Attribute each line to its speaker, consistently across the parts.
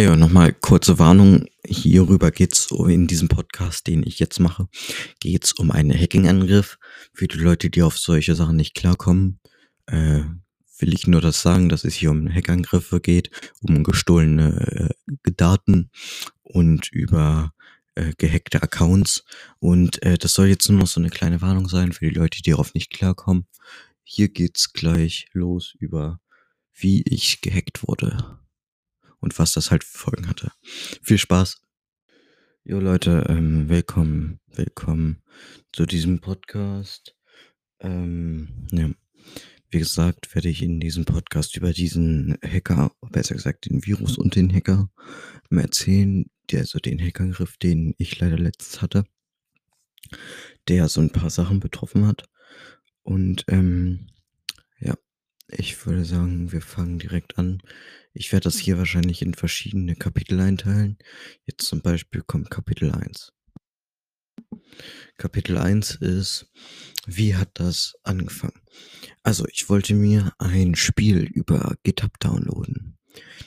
Speaker 1: Ja, nochmal kurze Warnung. Hierüber geht's in diesem Podcast, den ich jetzt mache, geht's um einen Hacking-Angriff. Für die Leute, die auf solche Sachen nicht klarkommen, äh, will ich nur das sagen, dass es hier um Hackangriffe geht, um gestohlene äh, Daten und über äh, gehackte Accounts. Und äh, das soll jetzt nur noch so eine kleine Warnung sein für die Leute, die darauf nicht klarkommen. Hier geht's gleich los über, wie ich gehackt wurde und was das halt für Folgen hatte. Viel Spaß. Jo Leute, ähm, willkommen, willkommen zu diesem Podcast. Ähm, ja. Wie gesagt, werde ich in diesem Podcast über diesen Hacker, besser gesagt den Virus und den Hacker erzählen, der also den Hackergriff, den ich leider letztens hatte, der so ein paar Sachen betroffen hat. Und ähm, ja, ich würde sagen, wir fangen direkt an. Ich werde das hier wahrscheinlich in verschiedene Kapitel einteilen. Jetzt zum Beispiel kommt Kapitel 1. Kapitel 1 ist, wie hat das angefangen? Also, ich wollte mir ein Spiel über GitHub downloaden.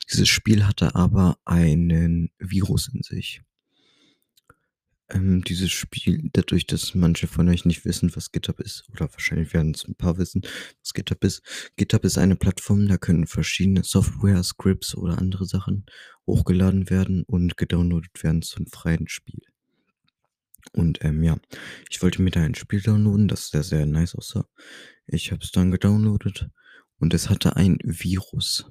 Speaker 1: Dieses Spiel hatte aber einen Virus in sich ähm, dieses Spiel, dadurch, dass manche von euch nicht wissen, was GitHub ist, oder wahrscheinlich werden es ein paar wissen, was GitHub ist. GitHub ist eine Plattform, da können verschiedene Software, Scripts oder andere Sachen hochgeladen werden und gedownloadet werden zum freien Spiel. Und ähm, ja, ich wollte mir da ein Spiel downloaden, das sehr, sehr nice aussah. Ich habe es dann gedownloadet und es hatte ein Virus.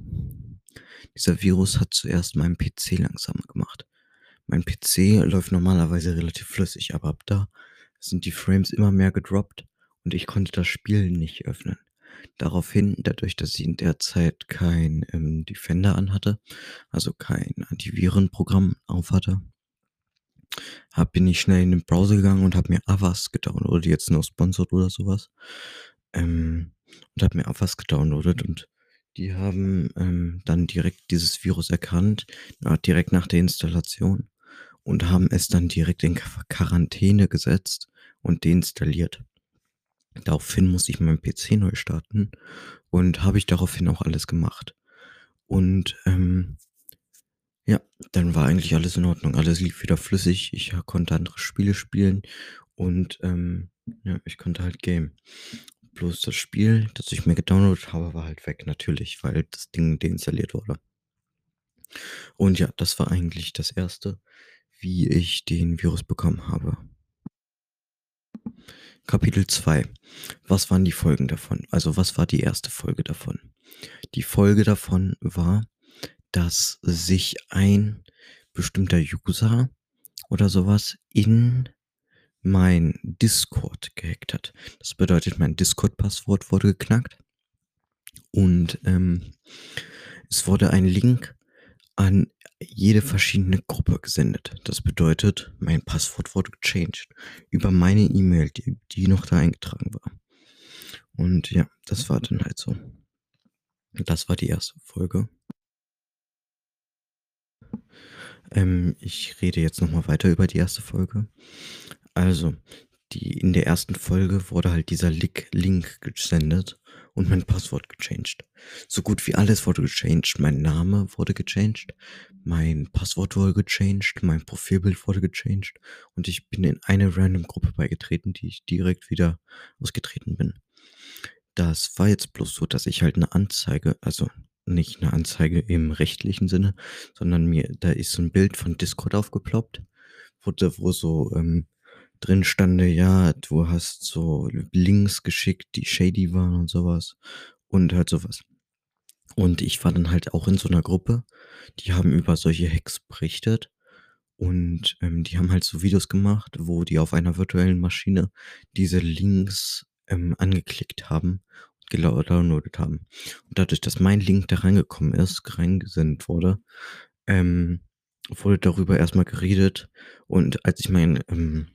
Speaker 1: Dieser Virus hat zuerst meinen PC langsamer gemacht. Mein PC läuft normalerweise relativ flüssig, aber ab da sind die Frames immer mehr gedroppt und ich konnte das Spiel nicht öffnen. Daraufhin, dadurch, dass ich in der Zeit kein ähm, Defender anhatte, also kein Antivirenprogramm aufhatte, hab, bin ich schnell in den Browser gegangen und habe mir Avast gedownloadet, jetzt nur sponsored oder sowas. Ähm, und habe mir Avast gedownloadet und die haben ähm, dann direkt dieses Virus erkannt, direkt nach der Installation und haben es dann direkt in Quarantäne gesetzt und deinstalliert. Daraufhin musste ich meinen PC neu starten und habe ich daraufhin auch alles gemacht. Und ähm, ja, dann war eigentlich alles in Ordnung. Alles lief wieder flüssig. Ich konnte andere Spiele spielen und ähm, ja, ich konnte halt game. Bloß das Spiel, das ich mir gedownloadet habe, war halt weg, natürlich, weil das Ding deinstalliert wurde. Und ja, das war eigentlich das erste wie ich den Virus bekommen habe. Kapitel 2. Was waren die Folgen davon? Also was war die erste Folge davon? Die Folge davon war, dass sich ein bestimmter User oder sowas in mein Discord gehackt hat. Das bedeutet, mein Discord-Passwort wurde geknackt und ähm, es wurde ein Link an jede verschiedene Gruppe gesendet. Das bedeutet, mein Passwort wurde gechanged über meine E-Mail, die, die noch da eingetragen war. Und ja, das war dann halt so. Das war die erste Folge. Ähm, ich rede jetzt nochmal weiter über die erste Folge. Also, die, in der ersten Folge wurde halt dieser Link gesendet und mein Passwort gechanged. So gut wie alles wurde gechanged. Mein Name wurde gechanged, mein Passwort wurde gechanged, mein Profilbild wurde gechanged und ich bin in eine random Gruppe beigetreten, die ich direkt wieder ausgetreten bin. Das war jetzt bloß so, dass ich halt eine Anzeige, also nicht eine Anzeige im rechtlichen Sinne, sondern mir, da ist so ein Bild von Discord aufgeploppt, wo, wo so ähm, drin stande, ja, du hast so Links geschickt, die shady waren und sowas und halt sowas. Und ich war dann halt auch in so einer Gruppe, die haben über solche Hacks berichtet und ähm, die haben halt so Videos gemacht, wo die auf einer virtuellen Maschine diese Links ähm, angeklickt haben und gedownloadet haben. Und dadurch, dass mein Link da reingekommen ist, reingesendet wurde, ähm, wurde darüber erstmal geredet. Und als ich mein ähm,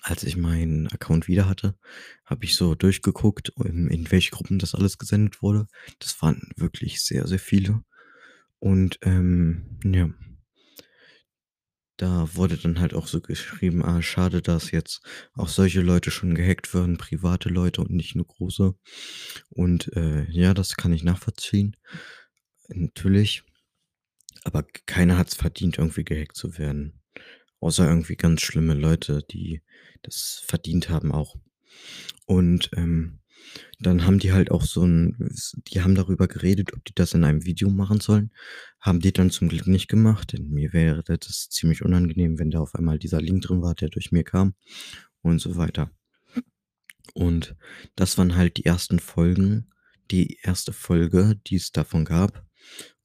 Speaker 1: als ich meinen Account wieder hatte, habe ich so durchgeguckt, in, welche Gruppen das alles gesendet wurde. Das waren wirklich sehr, sehr viele. Und ähm, ja, da wurde dann halt auch so geschrieben, ah, schade, dass jetzt auch solche Leute schon gehackt werden, private Leute und nicht nur große. Und äh, ja, das kann ich nachvollziehen. Natürlich. Aber keiner hat's verdient, irgendwie gehackt zu werden. Außer irgendwie ganz schlimme Leute, die das verdient haben auch. Und, ähm, dann haben die halt auch so 'n s die haben darüber geredet, ob die das in einem Video machen sollen. Haben die dann zum Glück nicht gemacht, denn mir wäre das ziemlich unangenehm, wenn da auf einmal dieser Link drin war, der durch mir kam und so weiter. Und das waren halt die ersten Folgen die 1. Folge, die es davon gab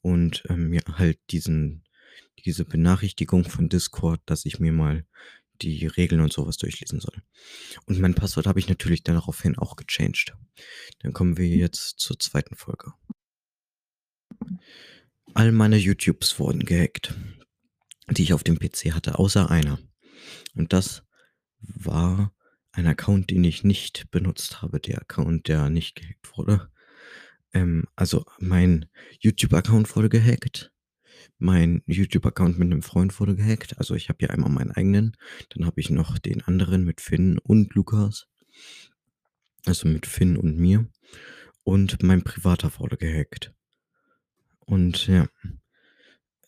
Speaker 1: und, ähm, ja, halt diesen diese Benachrichtigung von Discord, dass ich mir mal die Regeln und so was durchlesen soll. Und mein Passwort habe ich natürlich daraufhin auch gechanged. Dann kommen wir jetzt zur 2. Folge. All meine YouTubes wurden gehackt, die ich auf dem PC hatte, außer einer. Und das war ein Account, den ich nicht benutzt habe, der Account, der nicht gehackt wurde. Ähm, also, mein YouTube-Account wurde gehackt. Mein YouTube-Account mit 'nem Freund wurde gehackt. Also, ich habe ja einmal meinen eigenen, dann habe ich noch den anderen mit Finn und Lukas. Also, mit Finn und mir. Und mein privater wurde gehackt. Und ja,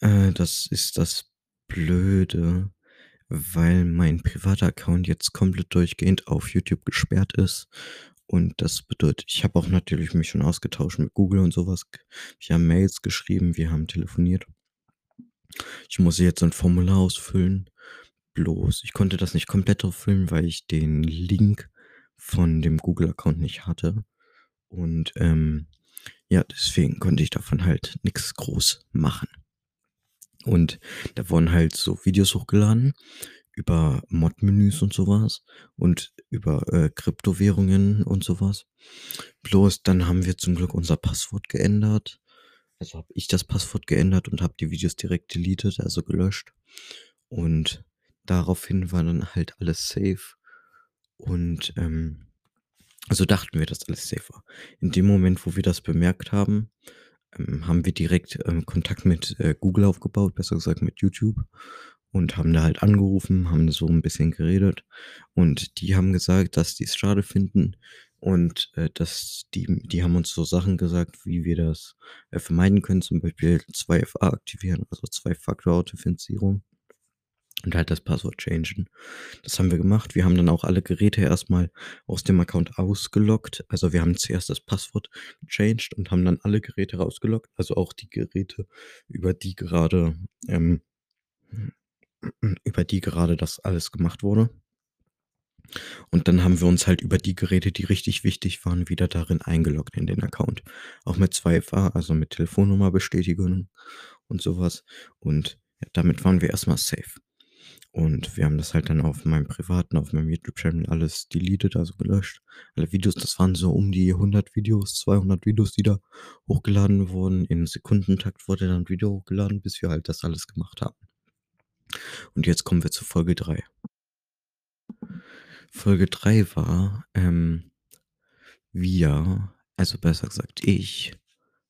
Speaker 1: äh, das ist das Blöde, weil mein privater Account jetzt komplett durchgehend auf YouTube gesperrt ist. Und das bedeutet ich habe auch natürlich mich schon ausgetauscht mit Google und so was. G wir haben Mails geschrieben, wir haben telefoniert. Ich muss jetzt so 'n Formular ausfüllen. Bloß ich konnte das nicht komplett ausfüllen, weil ich den Link von dem Google-Account nicht hatte. Und, ähm, ja, deswegen konnte ich davon halt nix groß machen. Und da wurden halt so Videos hochgeladen über Mod-Menüs und so was und über, äh, Kryptowährungen und so was. Bloß dann haben wir zum Glück unser Passwort geändert. Also, habe ich das Passwort geändert und habe die Videos direkt deleted, also gelöscht. Und daraufhin war dann halt alles safe. Und, ähm also, dachten wir, dass alles safe war. In dem Moment, wo wir das bemerkt haben, ähm, haben wir direkt, ähm, Kontakt mit, äh, Google aufgebaut, besser gesagt mit YouTube und haben da halt angerufen, haben so 'n bisschen geredet. Und die haben gesagt, dass die's schade finden und, äh, dass die die haben uns so Sachen gesagt, wie wir das, äh, vermeiden können, zum Beispiel 2FA aktivieren, also Zwei-Faktor-Authentifizierung und halt das Passwort changen. Das haben wir gemacht. Wir haben dann auch alle Geräte erst mal aus dem Account ausgeloggt. Also, wir haben zuerst das Passwort gechanged und haben dann alle Geräte rausgeloggt, also auch die Geräte, über die gerade, ähm über die gerade das alles gemacht wurde. Und dann haben wir uns halt über die Geräte, die richtig wichtig waren, wieder darin eingeloggt in den Account. Auch mit 2FA, also mit Telefonnummerbestätigung und so was. Und ja, damit waren wir erst mal safe. Und wir haben das halt dann auf meinem privaten auf meinem YouTube-Channel alles deleted, also gelöscht. Alle Videos, das waren so um die 100 Videos, 200 Videos, die da hochgeladen wurden. Im Sekundentakt wurde dann 'n Video hochgeladen, bis wir halt das alles gemacht haben. Und jetzt kommen wir zu Folge 3. Folge 3 war, ähm, wir also, besser gesagt, ich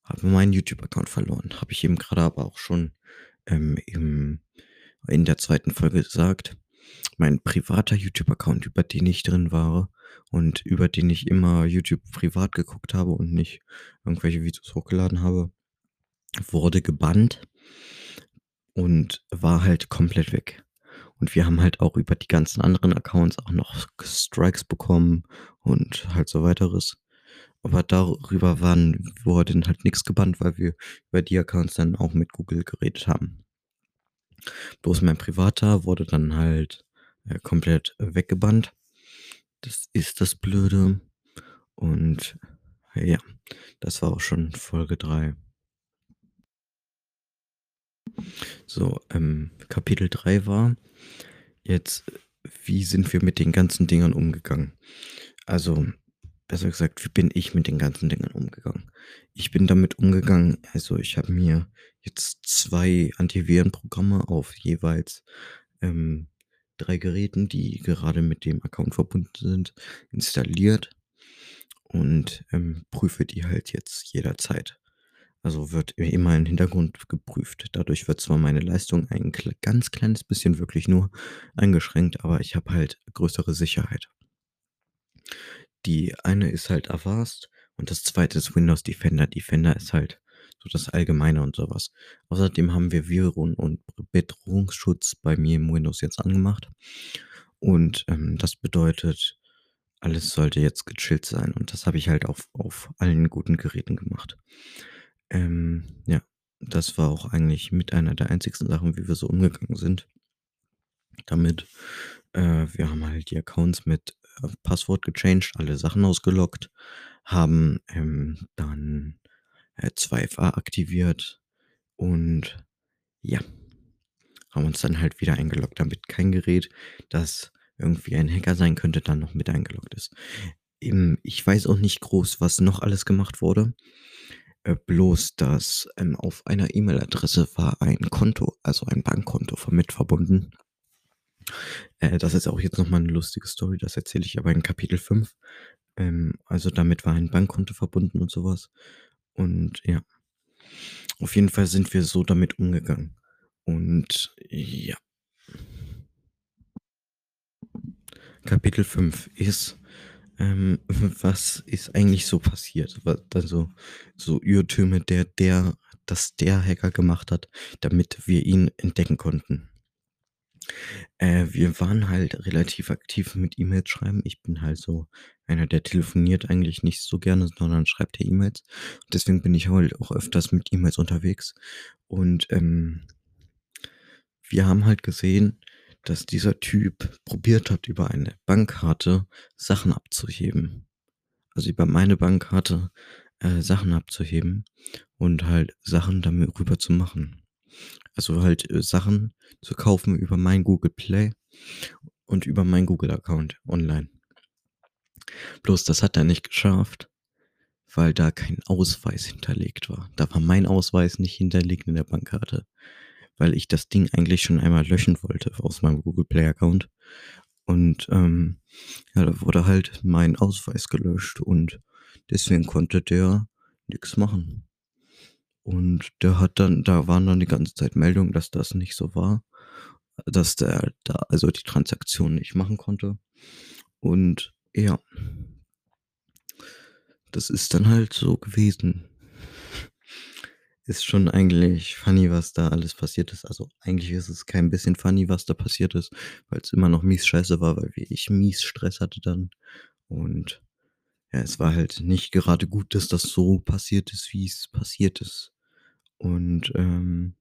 Speaker 1: habe meinen YouTube-Account verloren. Habe ich eben grade aber auch schon, ähm, im in der 2. Folge gesagt. Mein privater YouTube-Account, über den ich drin war und über den ich immer YouTube privat geguckt habe und nicht irgendwelche Videos hochgeladen habe, wurde gebannt und war halt komplett weg. Und wir haben halt auch über die ganzen anderen Accounts auch noch Strikes bekommen und halt so Weiteres. Aber darüber waren wurde halt nix gebannt, weil wir über die Accounts dann auch mit Google geredet haben. Bloß mein privater wurde dann halt, äh, komplett weggebannt. Das ist das Blöde. Und ja, das war auch schon Folge 3. So, ähm, Kapitel 3 war jetzt, wie sind wir mit den ganzen Dingern umgegangen? Also, besser gesagt, wie bin ich mit den ganzen Dingern umgegangen? Ich bin damit umgegangen also, ich habe mir jetzt 2 Antivirenprogramme auf jeweils, ähm, 3 Geräten, die gerade mit dem Account verbunden sind, installiert und, ähm, prüfe die halt jetzt jederzeit. Also, wird immer im Hintergrund geprüft. Dadurch wird zwar meine Leistung ein ganz kleines bisschen wirklich nur eingeschränkt, aber ich habe halt größere Sicherheit. Die eine ist halt Avast und das 2. ist Windows Defender. Defender ist halt so das Allgemeine und so was. Außerdem haben wir Viren und Bedrohungsschutz bei mir im Windows jetzt angemacht. Und, ähm, das bedeutet, alles sollte jetzt gechillt sein und das habe ich halt auf auf allen guten Geräten gemacht. Ähm, ja, das war auch eigentlich mit einer der einzigsten Sachen, wie wir so umgegangen sind damit. Äh, wir haben halt die Accounts mit, äh, Passwort gechanged, alle Sachen ausgeloggt, haben, ähm, dann, äh, 2FA aktiviert und ja, haben uns dann halt wieder eingeloggt, damit kein Gerät, das irgendwie ein Hacker sein könnte, dann noch mit eingeloggt ist. Ähm, ich weiß auch nicht groß, was noch alles gemacht wurde. Äh, bloß, dass, ähm, auf einer E-Mail-Adresse war ein Konto, also ein Bankkonto mit verbunden. Äh, das ist auch jetzt noch mal 'ne lustige Story, das erzähle ich aber in Kapitel 5. Ähm, also damit war ein Bankkonto verbunden und so was. Und ja. Auf jeden Fall sind wir so damit umgegangen. Und ja. Kapitel 5 ist, ähm, was ist eigentlich so passiert? Wa also, so Irrtüme, der der dass der Hacker gemacht hat, damit wir ihn entdecken konnten. Äh, wir waren halt relativ aktiv mit E-Mails schreiben. Ich bin halt so einer, der telefoniert eigentlich nicht so gerne, sondern schreibt ja E-Mails. Deswegen bin ich halt auch öfters mit E-Mails unterwegs. Und, ähm wir haben halt gesehen, dass dieser Typ probiert hat, über eine Bankkarte Sachen abzuheben. Also über meine Bankkarte, äh, Sachen abzuheben und halt Sachen damit rüber zu machen. Also halt, äh, Sachen zu kaufen über mein Google Play und über meinen Google-Account online. Bloß das hat er nicht geschafft, weil da kein Ausweis hinterlegt war. Da war mein Ausweis nicht hinterlegt in der Bankkarte, weil ich das Ding eigentlich schon einmal löschen wollte aus meinem Google Play Account. Und, ähm, ja, da wurde halt mein Ausweis gelöscht und deswegen konnte der nix machen. Und der hat dann da waren dann die ganze Zeit Meldungen, dass das nicht so war, dass der da also die Transaktion nicht machen konnte. Und ja. Das ist dann halt so gewesen. Ist schon eigentlich funny, was da alles passiert ist. Also, eigentlich ist es kein bisschen funny, was da passiert ist, weil's immer noch mies scheiße war, weil wie ich mies Stress hatte dann. Und ja, es war halt nicht gerade gut, dass das so passiert ist, wie's passiert ist. Und, ähm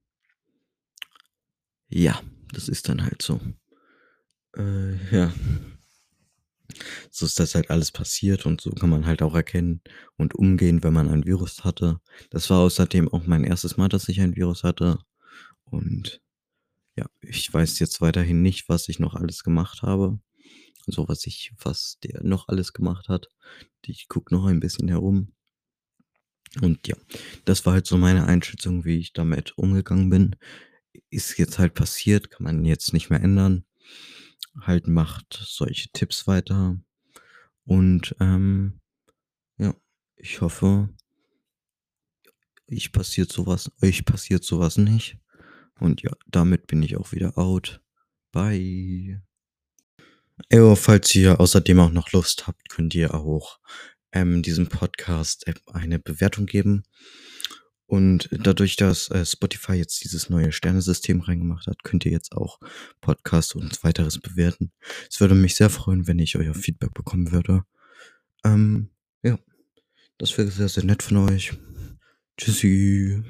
Speaker 1: ja, das ist dann halt so. Äh, ja. So ist das halt alles passiert und so kann man halt auch erkennen und umgehen, wenn man ein Virus hatte. Das war außerdem auch mein 1. Mal, dass ich ein Virus hatte. Und ja, ich weiß jetzt weiterhin nicht, was ich noch alles gemacht habe. So was ich was der noch alles gemacht hat. Ich gucke noch ein bisschen herum. Und ja, das war halt so meine Einschätzung, wie ich damit umgegangen bin. Ist jetzt halt passiert, kann man jetzt nicht mehr ändern. Halt macht solche Tipps weiter. Und, ähm, ja, ich hoffe ich passiert so was euch passiert so was nicht. Und ja, damit bin ich auch wieder out. Bye. Jo, falls ihr außerdem auch noch Lust habt, könnt ihr auch, ähm, diesem Podcast, eine Bewertung geben. Und dadurch, dass, äh, Spotify jetzt dieses neue Sternesystem reingemacht hat, könnt ihr jetzt auch Podcasts und Weiteres bewerten. Es würde mich sehr freuen, wenn ich euer Feedback bekommen würde. Ähm, ja, das wäre sehr, sehr nett von euch. Tschüssi.